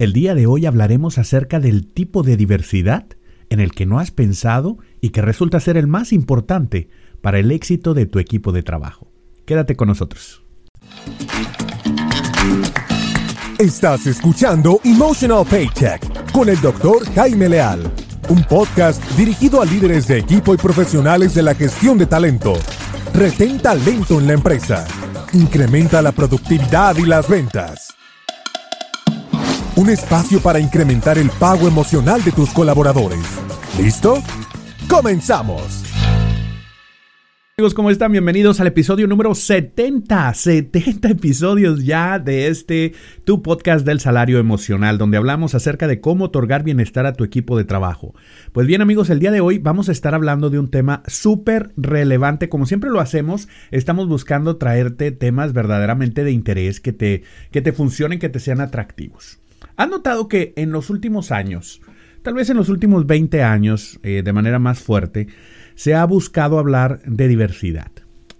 El día de hoy hablaremos acerca del tipo de diversidad en el que no has pensado y que resulta ser el más importante para el éxito de tu equipo de trabajo. Quédate con nosotros. Estás escuchando Emotional Paycheck con el doctor Jaime Leal, un podcast dirigido a líderes de equipo y profesionales de la gestión de talento. Retén talento en la empresa. Incrementa la productividad y las ventas un espacio para incrementar el pago emocional de tus colaboradores. ¿Listo? ¡Comenzamos! Amigos, ¿cómo están? Bienvenidos al episodio número 70. 70 episodios ya de este tu podcast del salario emocional, donde hablamos acerca de cómo otorgar bienestar a tu equipo de trabajo. Pues bien, amigos, el día de hoy vamos a estar hablando de un tema súper relevante. Como siempre lo hacemos, estamos buscando traerte temas verdaderamente de interés que te, que te funcionen, que te sean atractivos. ¿Has notado que en los últimos años, tal vez en los últimos 20 años, eh, de manera más fuerte, se ha buscado hablar de diversidad?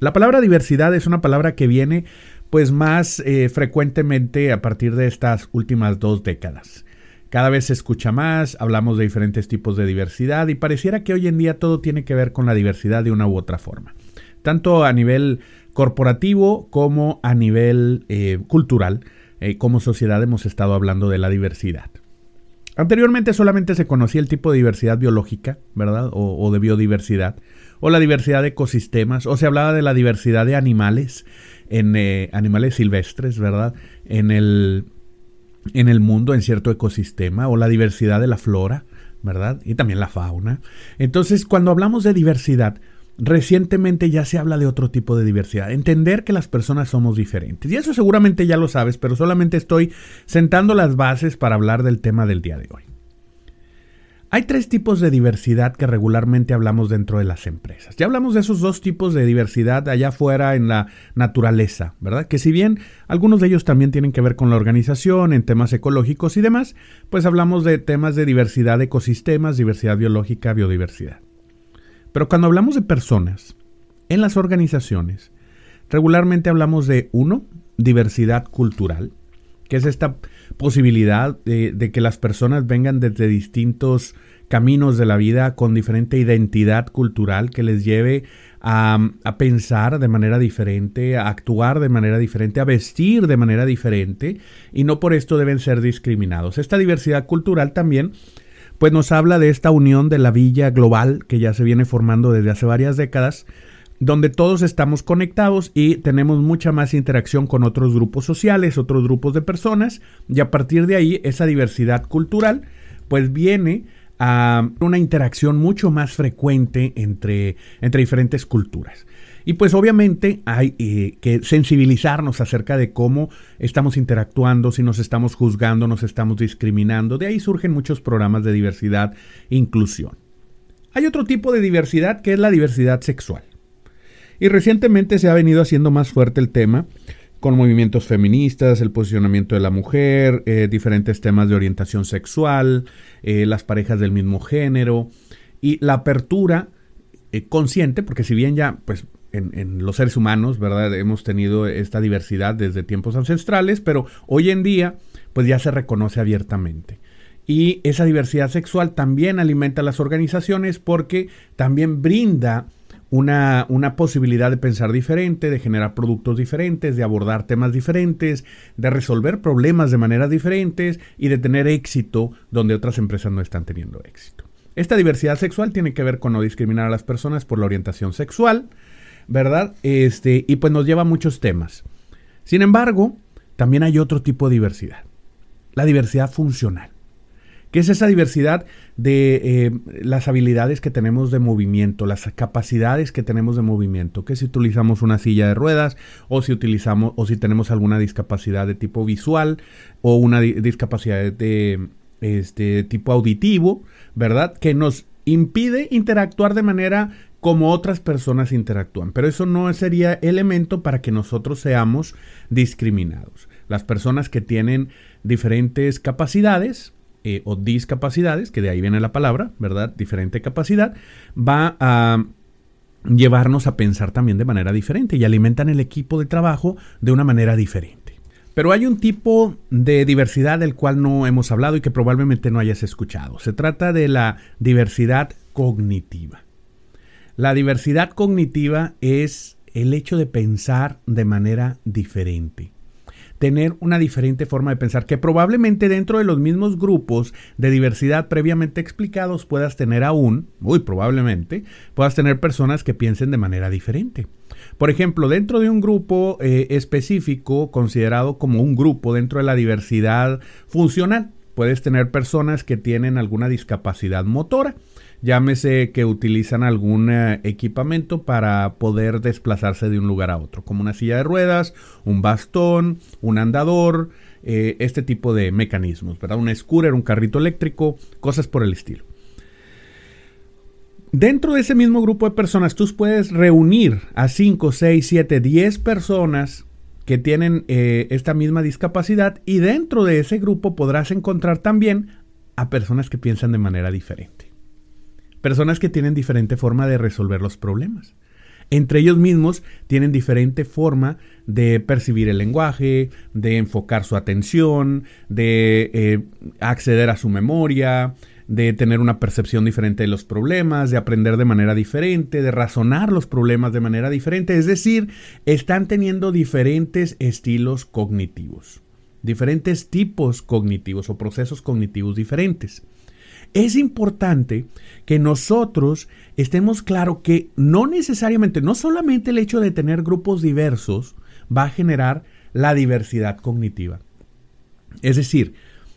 La palabra diversidad es una palabra que viene pues más eh, frecuentemente a partir de estas últimas dos décadas. Cada vez se escucha más, hablamos de diferentes tipos de diversidad y pareciera que hoy en día todo tiene que ver con la diversidad de una u otra forma, tanto a nivel corporativo como a nivel eh, cultural. Eh, como sociedad hemos estado hablando de la diversidad. Anteriormente solamente se conocía el tipo de diversidad biológica, ¿verdad? O, de biodiversidad, o la diversidad de ecosistemas, o se hablaba de la diversidad de animales, en eh, animales silvestres, ¿verdad? En el, en el mundo, en cierto ecosistema, o la diversidad de la flora, ¿verdad? Y también la fauna. Entonces, cuando hablamos de diversidad, Recientemente ya se habla de otro tipo de diversidad, entender que las personas somos diferentes. Y eso seguramente ya lo sabes, pero solamente estoy sentando las bases para hablar del tema del día de hoy. Hay tres tipos de diversidad que regularmente hablamos dentro de las empresas. Ya hablamos de esos dos tipos de diversidad allá afuera en la naturaleza, ¿verdad? Que si bien algunos de ellos también tienen que ver con la organización, en temas ecológicos y demás, pues hablamos de temas de diversidad de ecosistemas, diversidad biológica, biodiversidad. Pero cuando hablamos de personas en las organizaciones, regularmente hablamos de, uno, diversidad cultural, que es esta posibilidad de, que las personas vengan desde distintos caminos de la vida con diferente identidad cultural que les lleve a, pensar de manera diferente, a actuar de manera diferente, a vestir de manera diferente y no por esto deben ser discriminados. Esta diversidad cultural también pues nos habla de esta unión de la villa global que ya se viene formando desde hace varias décadas, donde todos estamos conectados y tenemos mucha más interacción con otros grupos sociales, otros grupos de personas, y a partir de ahí esa diversidad cultural pues viene a una interacción mucho más frecuente entre, entre diferentes culturas. Y pues obviamente hay eh, que sensibilizarnos acerca de cómo estamos interactuando, si nos estamos juzgando, nos estamos discriminando. De ahí surgen muchos programas de diversidad e inclusión. Hay otro tipo de diversidad que es la diversidad sexual. Y recientemente se ha venido haciendo más fuerte el tema con movimientos feministas, el posicionamiento de la mujer, eh, diferentes temas de orientación sexual, eh, las parejas del mismo género y la apertura consciente, porque si bien ya pues en, los seres humanos, ¿verdad? Hemos tenido esta diversidad desde tiempos ancestrales, pero hoy en día, pues ya se reconoce abiertamente. Y esa diversidad sexual también alimenta a las organizaciones porque también brinda una, una, posibilidad de pensar diferente, de generar productos diferentes, de abordar temas diferentes, de resolver problemas de maneras diferentes y de tener éxito donde otras empresas no están teniendo éxito. Esta diversidad sexual tiene que ver con no discriminar a las personas por la orientación sexual, ¿verdad? Este, y pues nos lleva a muchos temas. Sin embargo, también hay otro tipo de diversidad, la diversidad funcional, que es esa diversidad de eh, las habilidades que tenemos de movimiento, las capacidades que tenemos de movimiento, que si utilizamos una silla de ruedas o si utilizamos o si tenemos alguna discapacidad de tipo visual o una discapacidad de este tipo auditivo, ¿verdad? Que nos impide interactuar de manera como otras personas interactúan. Pero eso no sería elemento para que nosotros seamos discriminados. Las personas que tienen diferentes capacidades eh, o discapacidades, que de ahí viene la palabra, ¿verdad? Diferente capacidad, va a llevarnos a pensar también de manera diferente y alimentan el equipo de trabajo de una manera diferente. Pero hay un tipo de diversidad del cual no hemos hablado y que probablemente no hayas escuchado. Se trata de la diversidad cognitiva. La diversidad cognitiva es el hecho de pensar de manera diferente tener una diferente forma de pensar, que probablemente dentro de los mismos grupos de diversidad previamente explicados puedas tener aún, muy probablemente, puedas tener personas que piensen de manera diferente. Por ejemplo, dentro de un grupo eh, específico, considerado como un grupo dentro de la diversidad funcional, puedes tener personas que tienen alguna discapacidad motora llámese que utilizan algún eh, equipamiento para poder desplazarse de un lugar a otro, como una silla de ruedas, un bastón, un andador, eh, este tipo de mecanismos, ¿verdad? Un scooter, un carrito eléctrico, cosas por el estilo. Dentro de ese mismo grupo de personas, tú puedes reunir a 5, 6, 7, 10 personas que tienen eh, esta misma discapacidad y dentro de ese grupo podrás encontrar también a personas que piensan de manera diferente. Personas que tienen diferente forma de resolver los problemas. Entre ellos mismos tienen diferente forma de percibir el lenguaje, de enfocar su atención, de eh, acceder a su memoria, de tener una percepción diferente de los problemas, de aprender de manera diferente, de razonar los problemas de manera diferente. Es decir, están teniendo diferentes estilos cognitivos, diferentes tipos cognitivos o procesos cognitivos diferentes. Es importante que nosotros estemos claro que no necesariamente, no solamente el hecho de tener grupos diversos va a generar la diversidad cognitiva. Es decir,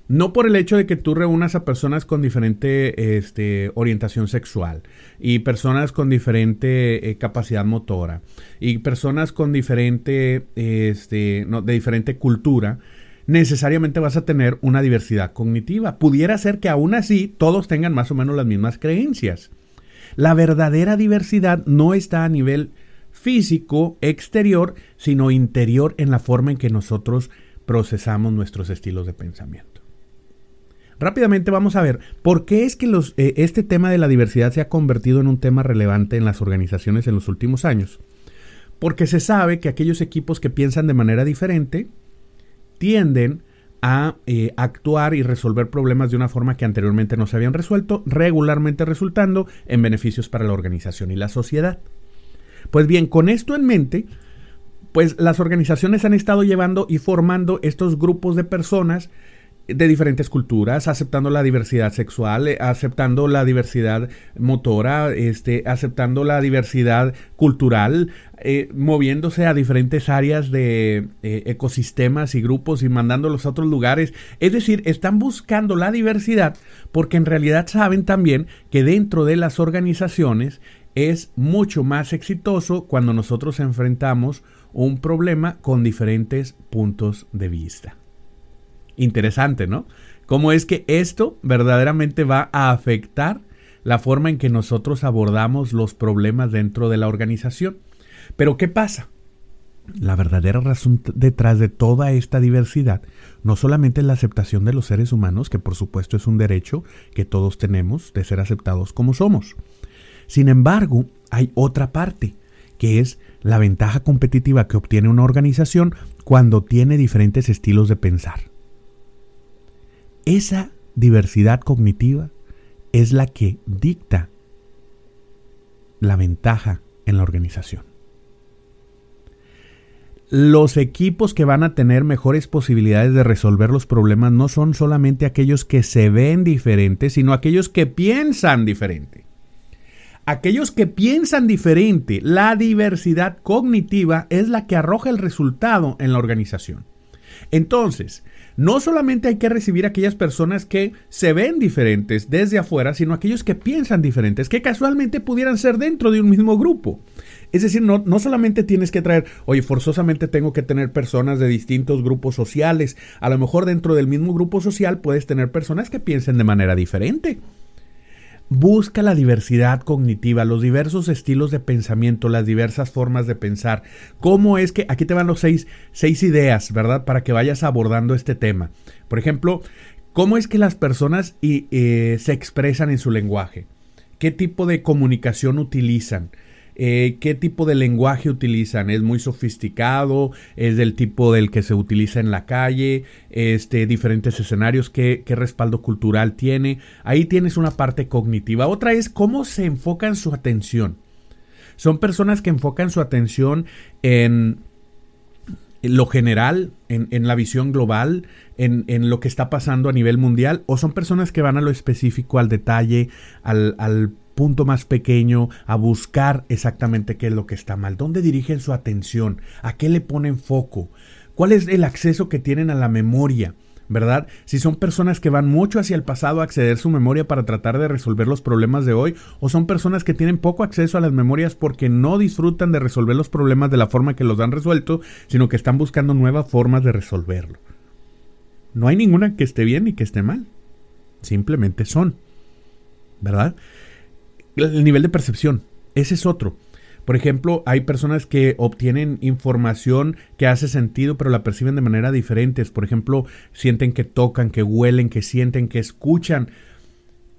no por el hecho de que tú reúnas a personas con diferente este, orientación sexual y personas con diferente eh, capacidad motora y personas con diferente, este, no, de diferente cultura, necesariamente vas a tener una diversidad cognitiva. Pudiera ser que aún así todos tengan más o menos las mismas creencias. La verdadera diversidad no está a nivel físico, exterior, sino interior en la forma en que nosotros procesamos nuestros estilos de pensamiento. Rápidamente vamos a ver por qué es que eh, este tema de la diversidad se ha convertido en un tema relevante en las organizaciones en los últimos años. Porque se sabe que aquellos equipos que piensan de manera diferente tienden a eh, actuar y resolver problemas de una forma que anteriormente no se habían resuelto, regularmente resultando en beneficios para la organización y la sociedad. Pues bien, con esto en mente, pues las organizaciones han estado llevando y formando estos grupos de personas de diferentes culturas, aceptando la diversidad sexual, eh, aceptando la diversidad motora, este, aceptando la diversidad cultural, eh, moviéndose a diferentes áreas de eh, ecosistemas y grupos y mandándolos a otros lugares. Es decir, están buscando la diversidad porque en realidad saben también que dentro de las organizaciones es mucho más exitoso cuando nosotros enfrentamos un problema con diferentes puntos de vista. Interesante, ¿no? ¿Cómo es que esto verdaderamente va a afectar la forma en que nosotros abordamos los problemas dentro de la organización? Pero ¿qué pasa? La verdadera razón detrás de toda esta diversidad no solamente es la aceptación de los seres humanos, que por supuesto es un derecho que todos tenemos de ser aceptados como somos. Sin embargo, hay otra parte, que es la ventaja competitiva que obtiene una organización cuando tiene diferentes estilos de pensar. Esa diversidad cognitiva es la que dicta la ventaja en la organización. Los equipos que van a tener mejores posibilidades de resolver los problemas no son solamente aquellos que se ven diferentes, sino aquellos que piensan diferente. Aquellos que piensan diferente, la diversidad cognitiva es la que arroja el resultado en la organización. Entonces, no solamente hay que recibir a aquellas personas que se ven diferentes desde afuera, sino aquellos que piensan diferentes, que casualmente pudieran ser dentro de un mismo grupo. Es decir, no, no solamente tienes que traer, oye, forzosamente tengo que tener personas de distintos grupos sociales. A lo mejor dentro del mismo grupo social puedes tener personas que piensen de manera diferente. Busca la diversidad cognitiva, los diversos estilos de pensamiento, las diversas formas de pensar. ¿Cómo es que, aquí te van los seis, seis ideas, ¿verdad? Para que vayas abordando este tema. Por ejemplo, ¿cómo es que las personas eh, se expresan en su lenguaje? ¿Qué tipo de comunicación utilizan? Eh, qué tipo de lenguaje utilizan. ¿Es muy sofisticado? ¿Es del tipo del que se utiliza en la calle? Este, diferentes escenarios, ¿qué, qué respaldo cultural tiene? Ahí tienes una parte cognitiva. Otra es cómo se enfocan su atención. Son personas que enfocan su atención en lo general, en, la visión global, en, en, lo que está pasando a nivel mundial, o son personas que van a lo específico, al detalle, al, al punto más pequeño, a buscar exactamente qué es lo que está mal, dónde dirigen su atención, a qué le ponen foco, cuál es el acceso que tienen a la memoria. ¿verdad? Si son personas que van mucho hacia el pasado a acceder su memoria para tratar de resolver los problemas de hoy, o son personas que tienen poco acceso a las memorias porque no disfrutan de resolver los problemas de la forma que los han resuelto, sino que están buscando nuevas formas de resolverlo. No hay ninguna que esté bien ni que esté mal. Simplemente son. ¿Verdad? El nivel de percepción. Ese es otro. Por ejemplo, hay personas que obtienen información que hace sentido, pero la perciben de manera diferente. Por ejemplo, sienten que tocan, que huelen, que sienten, que escuchan.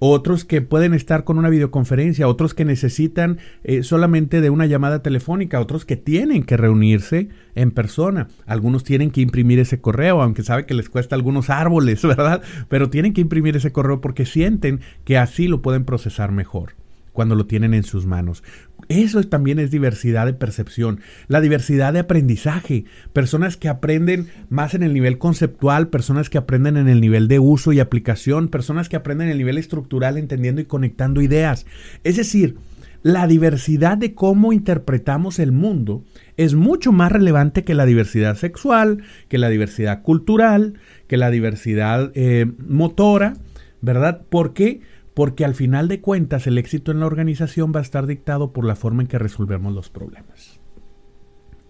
Otros que pueden estar con una videoconferencia, otros que necesitan eh, solamente de una llamada telefónica, otros que tienen que reunirse en persona. Algunos tienen que imprimir ese correo, aunque sabe que les cuesta algunos árboles, ¿verdad? Pero tienen que imprimir ese correo porque sienten que así lo pueden procesar mejor cuando lo tienen en sus manos. Eso también es diversidad de percepción, la diversidad de aprendizaje, personas que aprenden más en el nivel conceptual, personas que aprenden en el nivel de uso y aplicación, personas que aprenden en el nivel estructural entendiendo y conectando ideas. Es decir, la diversidad de cómo interpretamos el mundo es mucho más relevante que la diversidad sexual, que la diversidad cultural, que la diversidad eh, motora, ¿verdad? ¿Por qué? Porque al final de cuentas el éxito en la organización va a estar dictado por la forma en que resolvemos los problemas.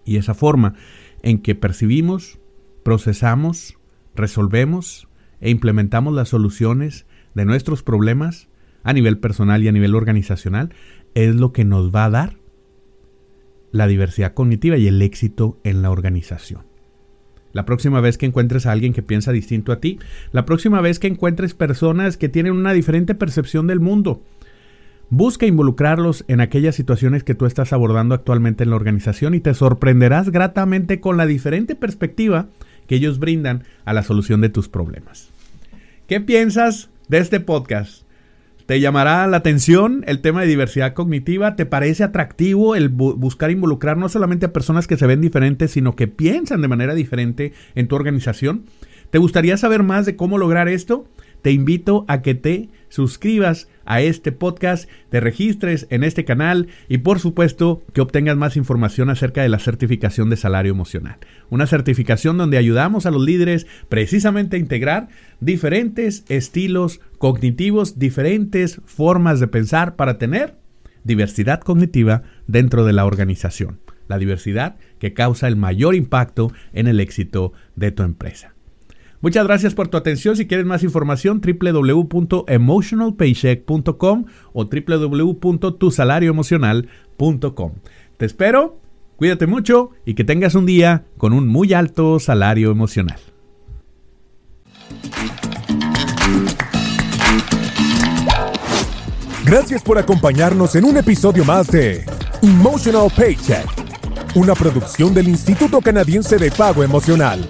Y esa forma en que percibimos, procesamos, resolvemos e implementamos las soluciones de nuestros problemas a nivel personal y a nivel organizacional es lo que nos va a dar la diversidad cognitiva y el éxito en la organización la próxima vez que encuentres a alguien que piensa distinto a ti, la próxima vez que encuentres personas que tienen una diferente percepción del mundo. Busca involucrarlos en aquellas situaciones que tú estás abordando actualmente en la organización y te sorprenderás gratamente con la diferente perspectiva que ellos brindan a la solución de tus problemas. ¿Qué piensas de este podcast? ¿Te llamará la atención el tema de diversidad cognitiva? ¿Te parece atractivo el buscar involucrar no solamente a personas que se ven diferentes, sino que piensan de manera diferente en tu organización? ¿Te gustaría saber más de cómo lograr esto? Te invito a que te suscribas a este podcast, te registres en este canal y por supuesto que obtengas más información acerca de la certificación de salario emocional. Una certificación donde ayudamos a los líderes precisamente a integrar diferentes estilos cognitivos, diferentes formas de pensar para tener diversidad cognitiva dentro de la organización. La diversidad que causa el mayor impacto en el éxito de tu empresa. Muchas gracias por tu atención. Si quieres más información, www.emotionalpaycheck.com o www.tusalarioemocional.com. Te espero, cuídate mucho y que tengas un día con un muy alto salario emocional. Gracias por acompañarnos en un episodio más de Emotional Paycheck, una producción del Instituto Canadiense de Pago Emocional.